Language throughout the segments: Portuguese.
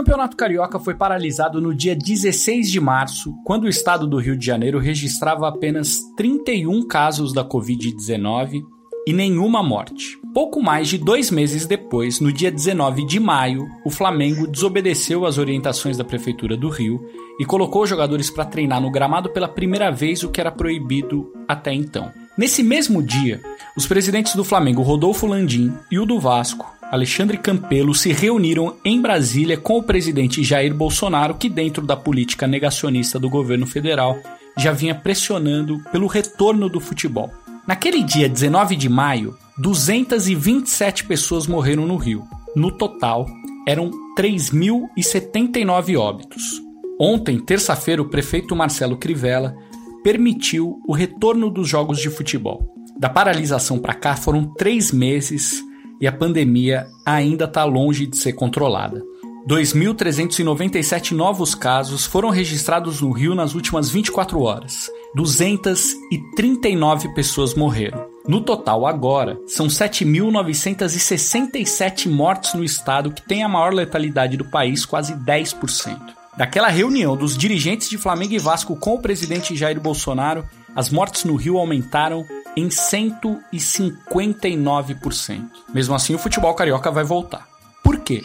Campeonato Carioca foi paralisado no dia 16 de março, quando o estado do Rio de Janeiro registrava apenas 31 casos da Covid-19 e nenhuma morte. Pouco mais de dois meses depois, no dia 19 de maio, o Flamengo desobedeceu às orientações da Prefeitura do Rio e colocou jogadores para treinar no gramado pela primeira vez, o que era proibido até então. Nesse mesmo dia, os presidentes do Flamengo, Rodolfo Landim, e o do Vasco, Alexandre Campelo, se reuniram em Brasília com o presidente Jair Bolsonaro, que, dentro da política negacionista do governo federal, já vinha pressionando pelo retorno do futebol. Naquele dia 19 de maio, 227 pessoas morreram no Rio. No total, eram 3.079 óbitos. Ontem, terça-feira, o prefeito Marcelo Crivella permitiu o retorno dos jogos de futebol. Da paralisação para cá foram três meses e a pandemia ainda está longe de ser controlada. 2.397 novos casos foram registrados no Rio nas últimas 24 horas. 239 pessoas morreram. No total, agora, são 7.967 mortes no estado, que tem a maior letalidade do país, quase 10%. Daquela reunião dos dirigentes de Flamengo e Vasco com o presidente Jair Bolsonaro, as mortes no Rio aumentaram em 159%. Mesmo assim, o futebol carioca vai voltar. Por quê?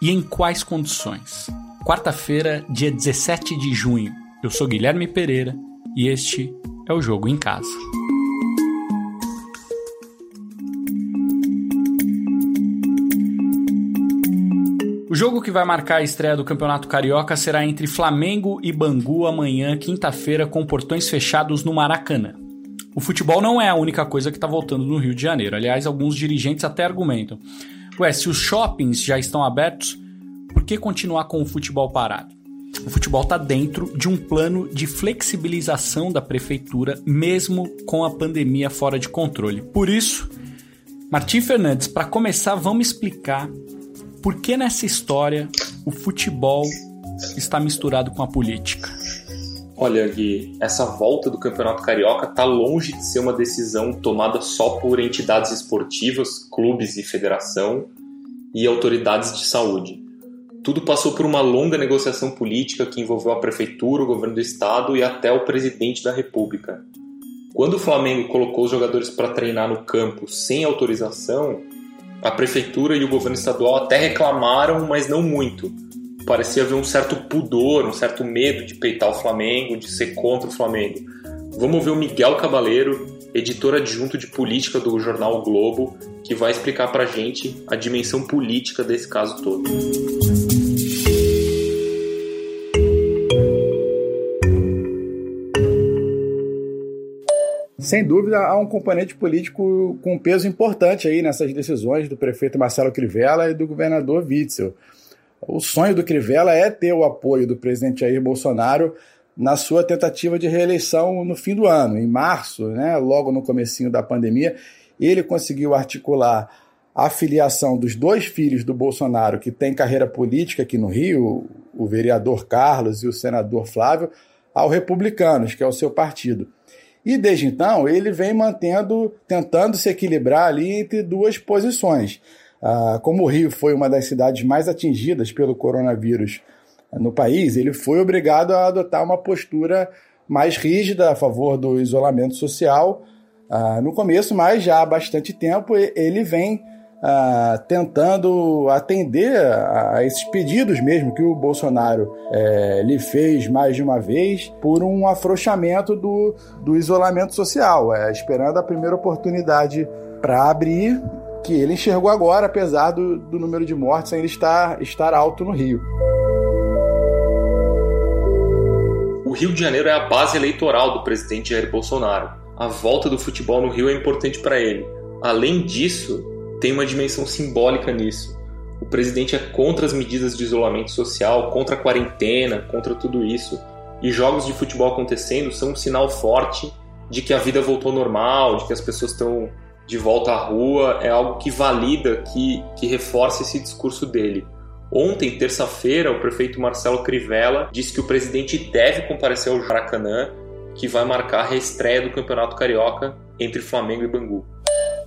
e em quais condições. Quarta-feira, dia 17 de junho. Eu sou Guilherme Pereira e este é o Jogo em Casa. O jogo que vai marcar a estreia do Campeonato Carioca será entre Flamengo e Bangu amanhã, quinta-feira, com portões fechados no Maracanã. O futebol não é a única coisa que está voltando no Rio de Janeiro. Aliás, alguns dirigentes até argumentam. Ué, se os shoppings já estão abertos, por que continuar com o futebol parado? O futebol está dentro de um plano de flexibilização da prefeitura, mesmo com a pandemia fora de controle. Por isso, Martim Fernandes, para começar, vamos explicar por que nessa história o futebol está misturado com a política. Olha, Gui, essa volta do Campeonato Carioca está longe de ser uma decisão tomada só por entidades esportivas, clubes e federação e autoridades de saúde. Tudo passou por uma longa negociação política que envolveu a prefeitura, o governo do estado e até o presidente da república. Quando o Flamengo colocou os jogadores para treinar no campo sem autorização, a prefeitura e o governo estadual até reclamaram, mas não muito. Parecia haver um certo pudor, um certo medo de peitar o Flamengo, de ser contra o Flamengo. Vamos ver o Miguel Cabaleiro, editor adjunto de política do jornal o Globo, que vai explicar para gente a dimensão política desse caso todo. Sem dúvida, há um componente político com peso importante aí nessas decisões do prefeito Marcelo Crivella e do governador Witzel. O sonho do Crivella é ter o apoio do presidente Jair Bolsonaro na sua tentativa de reeleição no fim do ano, em março, né, logo no comecinho da pandemia, ele conseguiu articular a filiação dos dois filhos do Bolsonaro que têm carreira política aqui no Rio, o vereador Carlos e o senador Flávio, ao Republicanos, que é o seu partido. E desde então ele vem mantendo, tentando se equilibrar ali entre duas posições. Ah, como o Rio foi uma das cidades mais atingidas pelo coronavírus no país, ele foi obrigado a adotar uma postura mais rígida a favor do isolamento social. Ah, no começo, mas já há bastante tempo ele vem ah, tentando atender a, esses pedidos mesmo que o Bolsonaro é, lhe fez mais de uma vez por um afrouxamento do, do isolamento social, é, esperando a primeira oportunidade para abrir que ele enxergou agora, apesar do, do número de mortes ainda estar, estar alto no Rio. O Rio de Janeiro é a base eleitoral do presidente Jair Bolsonaro. A volta do futebol no Rio é importante para ele. Além disso, tem uma dimensão simbólica nisso. O presidente é contra as medidas de isolamento social, contra a quarentena, contra tudo isso. E jogos de futebol acontecendo são um sinal forte de que a vida voltou normal, de que as pessoas estão de volta à rua é algo que valida, que, que reforça esse discurso dele. Ontem, terça-feira, o prefeito Marcelo Crivella disse que o presidente deve comparecer ao Maracanã, que vai marcar a reestreia do Campeonato Carioca entre Flamengo e Bangu.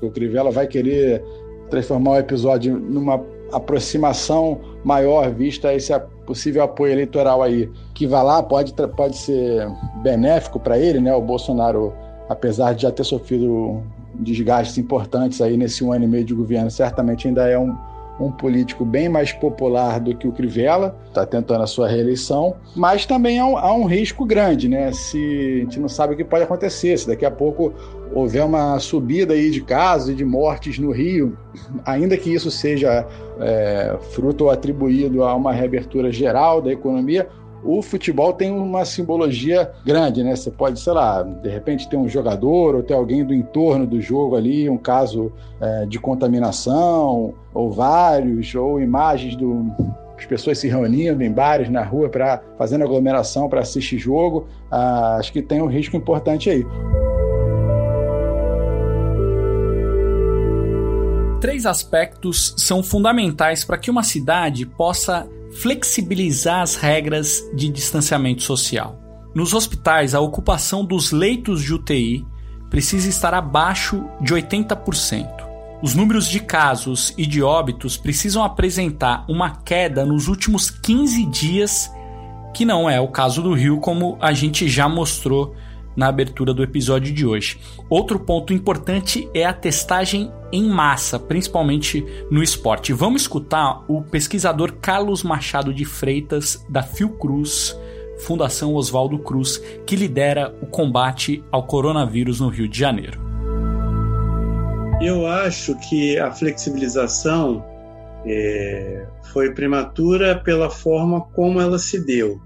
O Crivella vai querer transformar o episódio numa aproximação maior vista esse possível apoio eleitoral aí que vai lá pode, pode ser benéfico para ele, né? O Bolsonaro, apesar de já ter sofrido desgastes importantes aí nesse um ano e meio de governo, certamente ainda é um, um político bem mais popular do que o Crivella, está tentando a sua reeleição, mas também há um, há um, risco grande, né? Se a gente não sabe o que pode acontecer, se daqui a pouco houver uma subida aí de casos e de mortes no Rio, ainda que isso seja é, fruto ou atribuído a uma reabertura geral da economia, o futebol tem uma simbologia grande, né? Você pode, sei lá, de repente ter um jogador ou ter alguém do entorno do jogo ali, um caso é, de contaminação, ou vários, ou imagens do, as pessoas se reunindo em bares, na rua, para fazendo aglomeração para assistir jogo. Ah, acho que tem um risco importante aí. Três aspectos são fundamentais para que uma cidade possa flexibilizar as regras de distanciamento social. Nos hospitais, a ocupação dos leitos de UTI precisa estar abaixo de 80%. Os números de casos e de óbitos precisam apresentar uma queda nos últimos 15 dias, que não é o caso do Rio, como a gente já mostrou na abertura do episódio de hoje. Outro ponto importante é a testagem em massa, principalmente no esporte. Vamos escutar o pesquisador Carlos Machado de Freitas, da Fiocruz, Fundação Oswaldo Cruz, que lidera o combate ao coronavírus no Rio de Janeiro. Eu acho que a flexibilização é, foi prematura pela forma como ela se deu.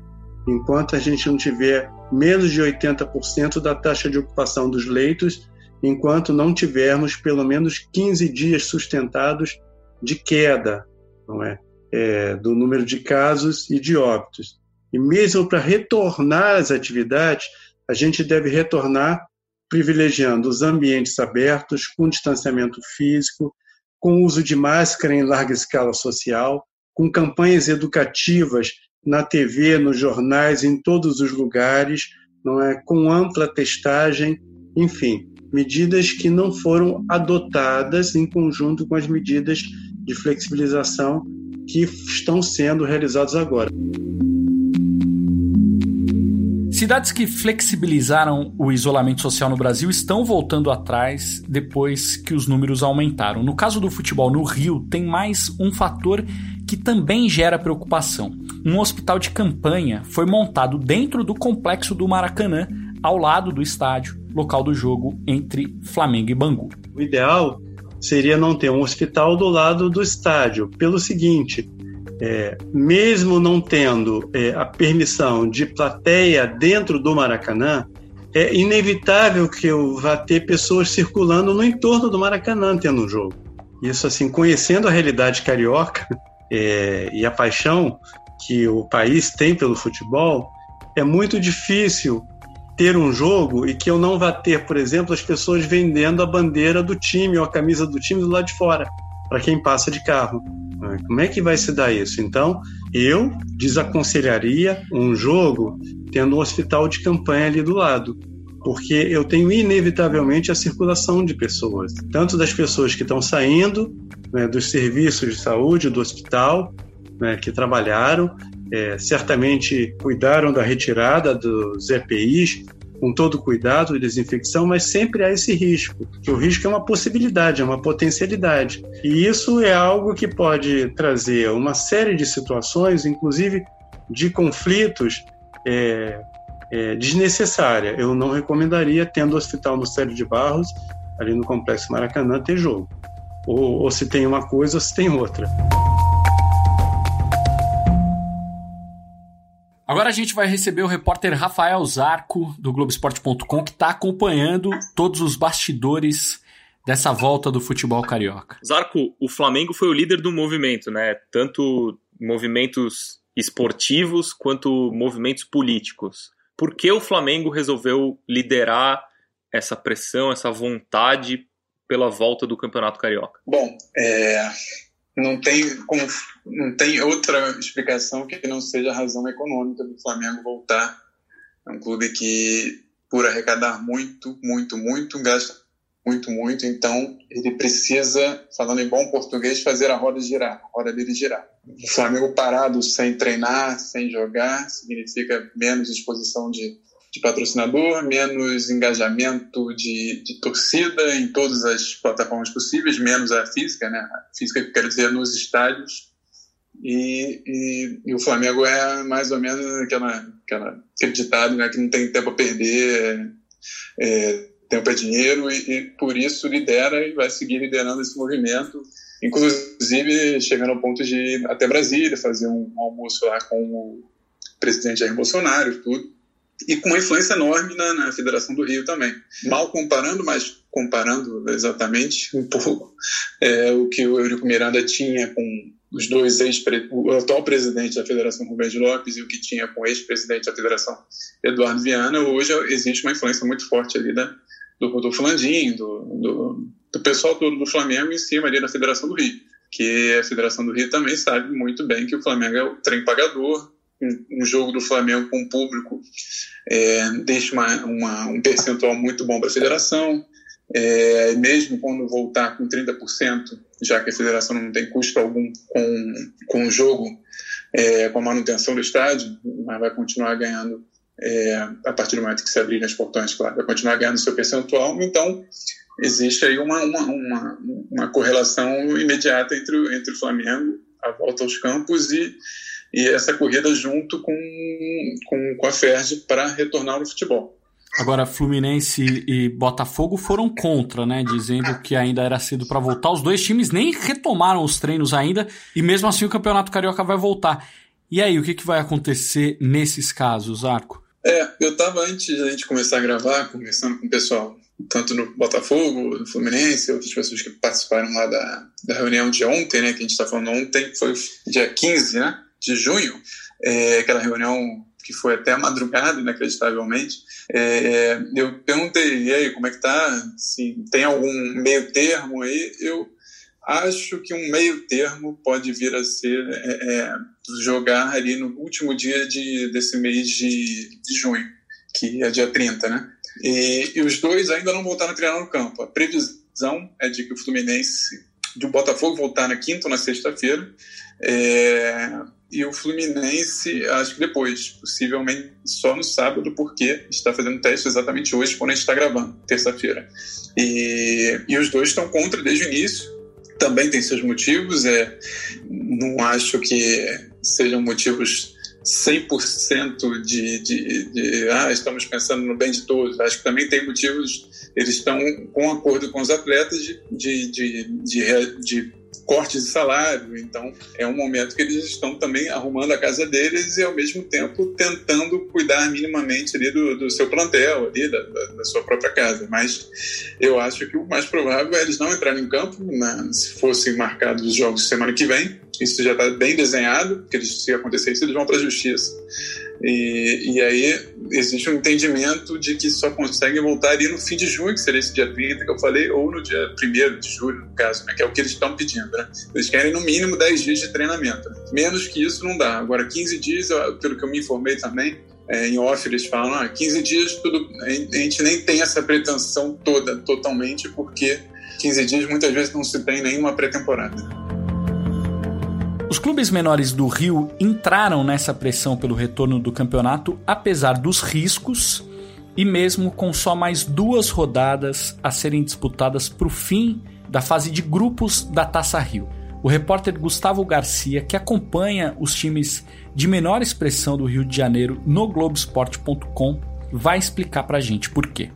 Enquanto a gente não tiver menos de 80% da taxa de ocupação dos leitos, enquanto não tivermos pelo menos 15 dias sustentados de queda não é? é do número de casos e de óbitos. E mesmo para retornar às atividades, a gente deve retornar privilegiando os ambientes abertos, com distanciamento físico, com uso de máscara em larga escala social, com campanhas educativas na TV, nos jornais, em todos os lugares, não é, com ampla testagem, enfim, medidas que não foram adotadas em conjunto com as medidas de flexibilização que estão sendo realizadas agora. Cidades que flexibilizaram o isolamento social no Brasil estão voltando atrás depois que os números aumentaram. No caso do futebol no Rio, tem mais um fator que também gera preocupação. Um hospital de campanha foi montado dentro do complexo do Maracanã, ao lado do estádio, local do jogo entre Flamengo e Bangu. O ideal seria não ter um hospital do lado do estádio, pelo seguinte: é, mesmo não tendo é, a permissão de plateia dentro do Maracanã, é inevitável que eu vá ter pessoas circulando no entorno do Maracanã tendo um jogo. Isso, assim, conhecendo a realidade carioca, é, e a paixão que o país tem pelo futebol, é muito difícil ter um jogo e que eu não vá ter, por exemplo, as pessoas vendendo a bandeira do time ou a camisa do time do lado de fora, para quem passa de carro. Como é que vai se dar isso? Então, eu desaconselharia um jogo tendo um hospital de campanha ali do lado, porque eu tenho inevitavelmente a circulação de pessoas, tanto das pessoas que estão saindo né, dos serviços de saúde do hospital, né, que trabalharam, é, certamente cuidaram da retirada dos EPIs com todo cuidado e desinfecção, mas sempre há esse risco, que o risco é uma possibilidade, é uma potencialidade. E isso é algo que pode trazer uma série de situações, inclusive de conflitos é, é, desnecessária. Eu não recomendaria, tendo o hospital no Célio de Barros, ali no Complexo Maracanã, ter jogo ou, ou se tem uma coisa ou se tem outra. Agora a gente vai receber o repórter Rafael Zarco, do Globoesporte.com, que está acompanhando todos os bastidores dessa volta do futebol carioca. Zarco, o Flamengo foi o líder do movimento, né? Tanto movimentos esportivos quanto movimentos políticos. Por que o Flamengo resolveu liderar essa pressão, essa vontade pela volta do Campeonato Carioca? Bom, é, não tem não tem outra explicação que não seja a razão econômica do Flamengo voltar. É um clube que, por arrecadar muito, muito, muito, gasta muito, muito. Então, ele precisa, falando em bom português, fazer a roda girar, a roda dele girar. O Flamengo parado sem treinar, sem jogar, significa menos exposição de, de patrocinador, menos engajamento de, de, torcida em todas as plataformas possíveis, menos a física, né? A física que quer dizer nos estádios. E, e, e, o Flamengo é mais ou menos aquela, aquela, aquele ditado né, que não tem tempo a perder, é, é, tempo é dinheiro, e, e, por isso lidera e vai seguir liderando esse movimento, inclusive chegando ao ponto de ir até Brasília, fazer um, almoço lá com o presidente Jair Bolsonaro tudo, e com uma influência enorme na, na Federação do Rio também. Mal comparando, mas comparando exatamente um pouco é, o que o Eurico Miranda tinha com os dois ex o atual presidente da Federação Rubens Lopes e o que tinha com o ex-presidente da Federação Eduardo Viana, hoje existe uma influência muito forte ali da, do Rodolfo Landim, do, do, do, pessoal todo do Flamengo em cima ali da Federação do Rio, que a Federação do Rio também sabe muito bem que o Flamengo é o trem pagador, um, jogo do Flamengo com o público é, deixa uma, uma, um percentual muito bom para a federação, é, mesmo quando voltar com 30%, já que a federação não tem custo algum com, com o jogo, é, com a manutenção do estádio, mas vai continuar ganhando é, a partir do momento que se abrirem os portões, claro, vai continuar ganhando seu percentual. Então, existe aí uma, uma, uma, uma correlação imediata entre, entre o Flamengo, a volta aos campos e, e essa corrida junto com, com, com a Ferdi para retornar ao futebol. Agora, Fluminense e Botafogo foram contra, né? Dizendo que ainda era cedo para voltar. Os dois times nem retomaram os treinos ainda e mesmo assim o Campeonato Carioca vai voltar. E aí, o que, que vai acontecer nesses casos, Arco? É, eu estava antes da gente começar a gravar, conversando com o pessoal, tanto no Botafogo, no Fluminense, outras pessoas que participaram lá da, da reunião de ontem, né? Que a gente está falando ontem, foi dia 15, né? De junho. É, aquela reunião que foi até a madrugada, inacreditavelmente, é, eu perguntei, e aí, como é que tá? Se tem algum meio termo aí? Eu acho que um meio termo pode vir a ser é, é, jogar ali no último dia de, desse mês de, de junho, que é dia 30, né? E, e os dois ainda não voltaram a treinar no campo. A previsão é de que o Fluminense, de o Botafogo voltar na quinta ou na sexta-feira, é, e o Fluminense, acho que depois, possivelmente só no sábado, porque está fazendo teste exatamente hoje, quando a gente está gravando, terça-feira. E, e os dois estão contra desde o início, também tem seus motivos, é, não acho que sejam motivos 100% de, de, de ah, estamos pensando no bem de todos. Acho que também tem motivos, eles estão com acordo com os atletas de, de, de, de, de cortes de salário. Então, é um momento que eles estão também arrumando a casa deles e, ao mesmo tempo, tentando cuidar minimamente ali do, do seu plantel, ali, da, da, da, sua própria casa. Mas eu acho que o mais provável é eles não entrarem em campo né, se fossem marcados os jogos semana que vem. Isso já está bem desenhado, que eles, se acontecer isso, eles vão para a justiça. E, e aí existe um entendimento de que só conseguem voltar ali no fim de junho, que seria esse dia 30 que eu falei, ou no dia 1 de julho, no caso, né, que é o que eles estão pedindo. Né? Eles querem no mínimo 10 dias de treinamento. Menos que isso não dá. Agora, 15 dias, pelo que eu me informei também, é, em off eles falam, ah, 15 dias tudo, a gente nem tem essa pretensão toda, totalmente, porque 15 dias muitas vezes não se tem nenhuma pré-temporada. Os clubes menores do Rio entraram nessa pressão pelo retorno do campeonato, apesar dos riscos e mesmo com só mais duas rodadas a serem disputadas para o fim da fase de grupos da Taça Rio. O repórter Gustavo Garcia, que acompanha os times de menor expressão do Rio de Janeiro no Globoesporte.com, vai explicar para a gente por quê.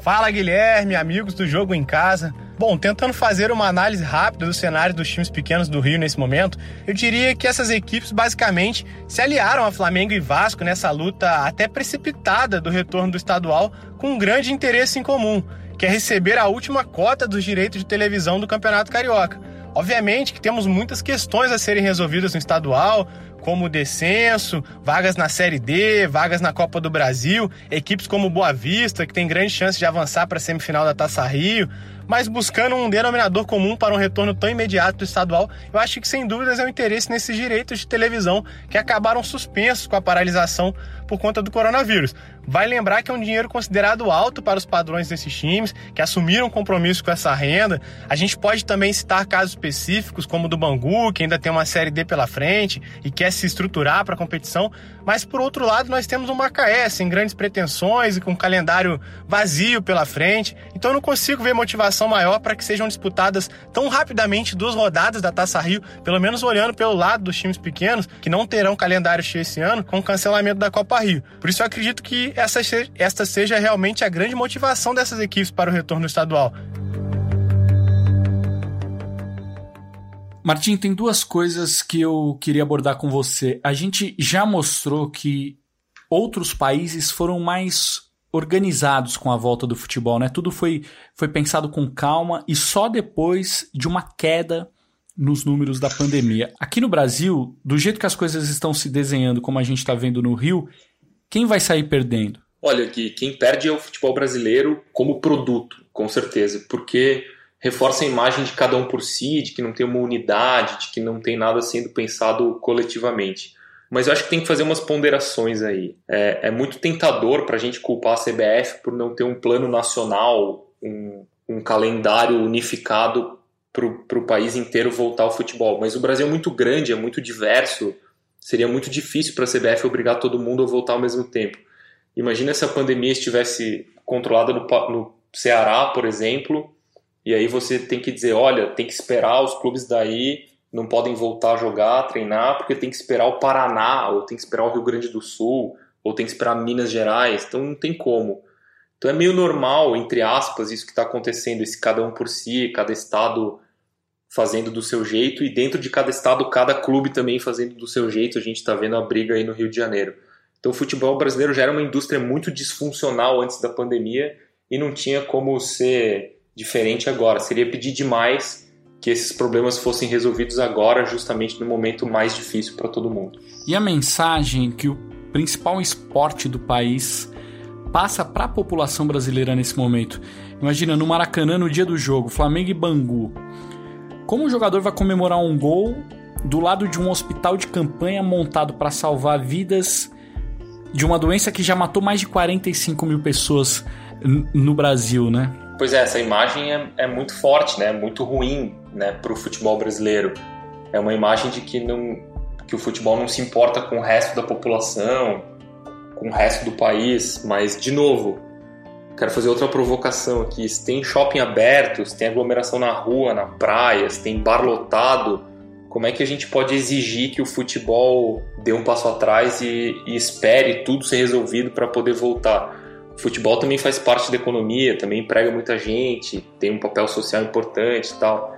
Fala Guilherme, amigos do Jogo em Casa. Bom, tentando fazer uma análise rápida do cenário dos times pequenos do Rio nesse momento, eu diria que essas equipes basicamente se aliaram a Flamengo e Vasco nessa luta até precipitada do retorno do estadual com um grande interesse em comum, que é receber a última cota dos direitos de televisão do Campeonato Carioca. Obviamente que temos muitas questões a serem resolvidas no estadual, como descenso, vagas na Série D, vagas na Copa do Brasil, equipes como Boa Vista, que tem grande chance de avançar para a semifinal da Taça Rio, mas buscando um denominador comum para um retorno tão imediato do estadual, eu acho que sem dúvidas é o interesse nesses direitos de televisão que acabaram suspensos com a paralisação por conta do coronavírus. Vai lembrar que é um dinheiro considerado alto para os padrões desses times, que assumiram compromisso com essa renda. A gente pode também citar casos específicos, como o do Bangu, que ainda tem uma Série D pela frente e quer se estruturar para a competição. Mas, por outro lado, nós temos o Macaé, sem grandes pretensões e com um calendário vazio pela frente. Então, eu não consigo ver motivação maior para que sejam disputadas tão rapidamente duas rodadas da Taça Rio, pelo menos olhando pelo lado dos times pequenos, que não terão calendário cheio esse ano, com o cancelamento da Copa Rio. Por isso, eu acredito que essa, esta seja realmente a grande motivação dessas equipes para o retorno estadual. Martim, tem duas coisas que eu queria abordar com você. A gente já mostrou que outros países foram mais organizados com a volta do futebol, né? Tudo foi, foi pensado com calma e só depois de uma queda nos números da pandemia. Aqui no Brasil, do jeito que as coisas estão se desenhando, como a gente está vendo no Rio, quem vai sair perdendo? Olha, Gui, quem perde é o futebol brasileiro como produto, com certeza, porque reforça a imagem de cada um por si, de que não tem uma unidade, de que não tem nada sendo pensado coletivamente. Mas eu acho que tem que fazer umas ponderações aí. É, é muito tentador para a gente culpar a CBF por não ter um plano nacional, um, um calendário unificado para o país inteiro voltar ao futebol. Mas o Brasil é muito grande, é muito diverso, seria muito difícil para a CBF obrigar todo mundo a voltar ao mesmo tempo. Imagina se a pandemia estivesse controlada no, no Ceará, por exemplo, e aí você tem que dizer, olha, tem que esperar os clubes daí não podem voltar a jogar, a treinar, porque tem que esperar o Paraná, ou tem que esperar o Rio Grande do Sul, ou tem que esperar Minas Gerais, então não tem como. Então é meio normal, entre aspas, isso que está acontecendo, esse cada um por si, cada estado fazendo do seu jeito, e dentro de cada estado, cada clube também fazendo do seu jeito. A gente está vendo a briga aí no Rio de Janeiro. Então o futebol brasileiro já era uma indústria muito disfuncional antes da pandemia e não tinha como ser diferente agora. Seria pedir demais que esses problemas fossem resolvidos agora, justamente no momento mais difícil para todo mundo. E a mensagem que o principal esporte do país passa para a população brasileira nesse momento. Imagina no Maracanã no dia do jogo, Flamengo e Bangu. Como o jogador vai comemorar um gol do lado de um hospital de campanha montado para salvar vidas de uma doença que já matou mais de 45 mil pessoas no Brasil, né? Pois é, essa imagem é, é muito forte, né? Muito ruim, né, para o futebol brasileiro. É uma imagem de que não, que o futebol não se importa com o resto da população, com o resto do país. Mas de novo, Quero fazer outra provocação aqui. Se tem shopping aberto, se tem aglomeração na rua, na praia, se tem bar lotado, como é que a gente pode exigir que o futebol dê um passo atrás e, e espere tudo ser resolvido para poder voltar? O futebol também faz parte da economia, também emprega muita gente, tem um papel social importante e tal.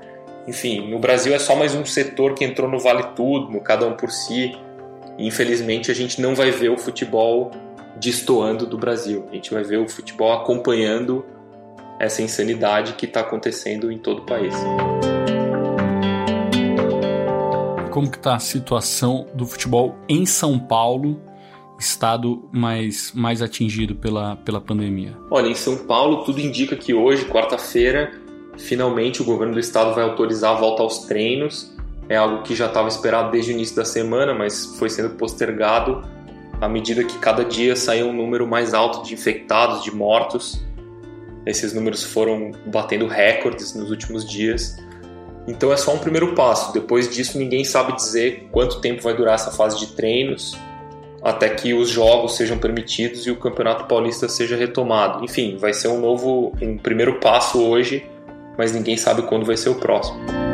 Enfim, no Brasil é só mais um setor que entrou no Vale Tudo, no Cada Um por Si. E infelizmente a gente não vai ver o futebol destoando do Brasil. A gente vai ver o futebol acompanhando essa insanidade que está acontecendo em todo o país. Como que está a situação do futebol em São Paulo, estado mais, mais atingido pela, pela pandemia? Olha, em São Paulo tudo indica que hoje, quarta-feira, finalmente o governo do estado vai autorizar a volta aos treinos. É algo que já estava esperado desde o início da semana, mas foi sendo postergado à medida que cada dia saía um número mais alto de infectados, de mortos. Esses números foram batendo recordes nos últimos dias. Então é só um primeiro passo. Depois disso, ninguém sabe dizer quanto tempo vai durar essa fase de treinos até que os jogos sejam permitidos e o Campeonato Paulista seja retomado. Enfim, vai ser um novo, um primeiro passo hoje, mas ninguém sabe quando vai ser o próximo.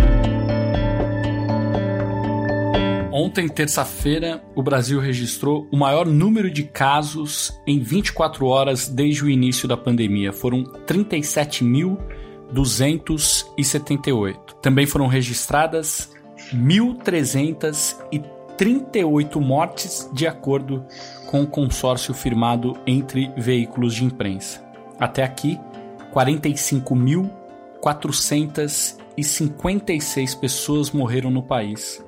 Ontem, terça-feira, o Brasil registrou o maior número de casos em 24 horas desde o início da pandemia. Foram 37.278. Também foram registradas 1.338 mortes, de acordo com o consórcio firmado entre veículos de imprensa. Até aqui, 45.456 pessoas morreram no país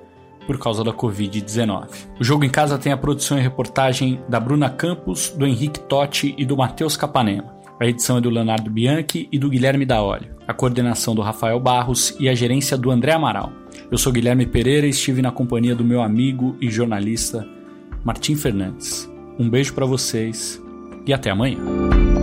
por causa da Covid-19. O jogo em casa tem a produção e reportagem da Bruna Campos, do Henrique Totti e do Matheus Capanema. A edição é do Leonardo Bianchi e do Guilherme Daolio. A coordenação do Rafael Barros e a gerência do André Amaral. Eu sou Guilherme Pereira e estive na companhia do meu amigo e jornalista Martim Fernandes. Um beijo para vocês e até amanhã.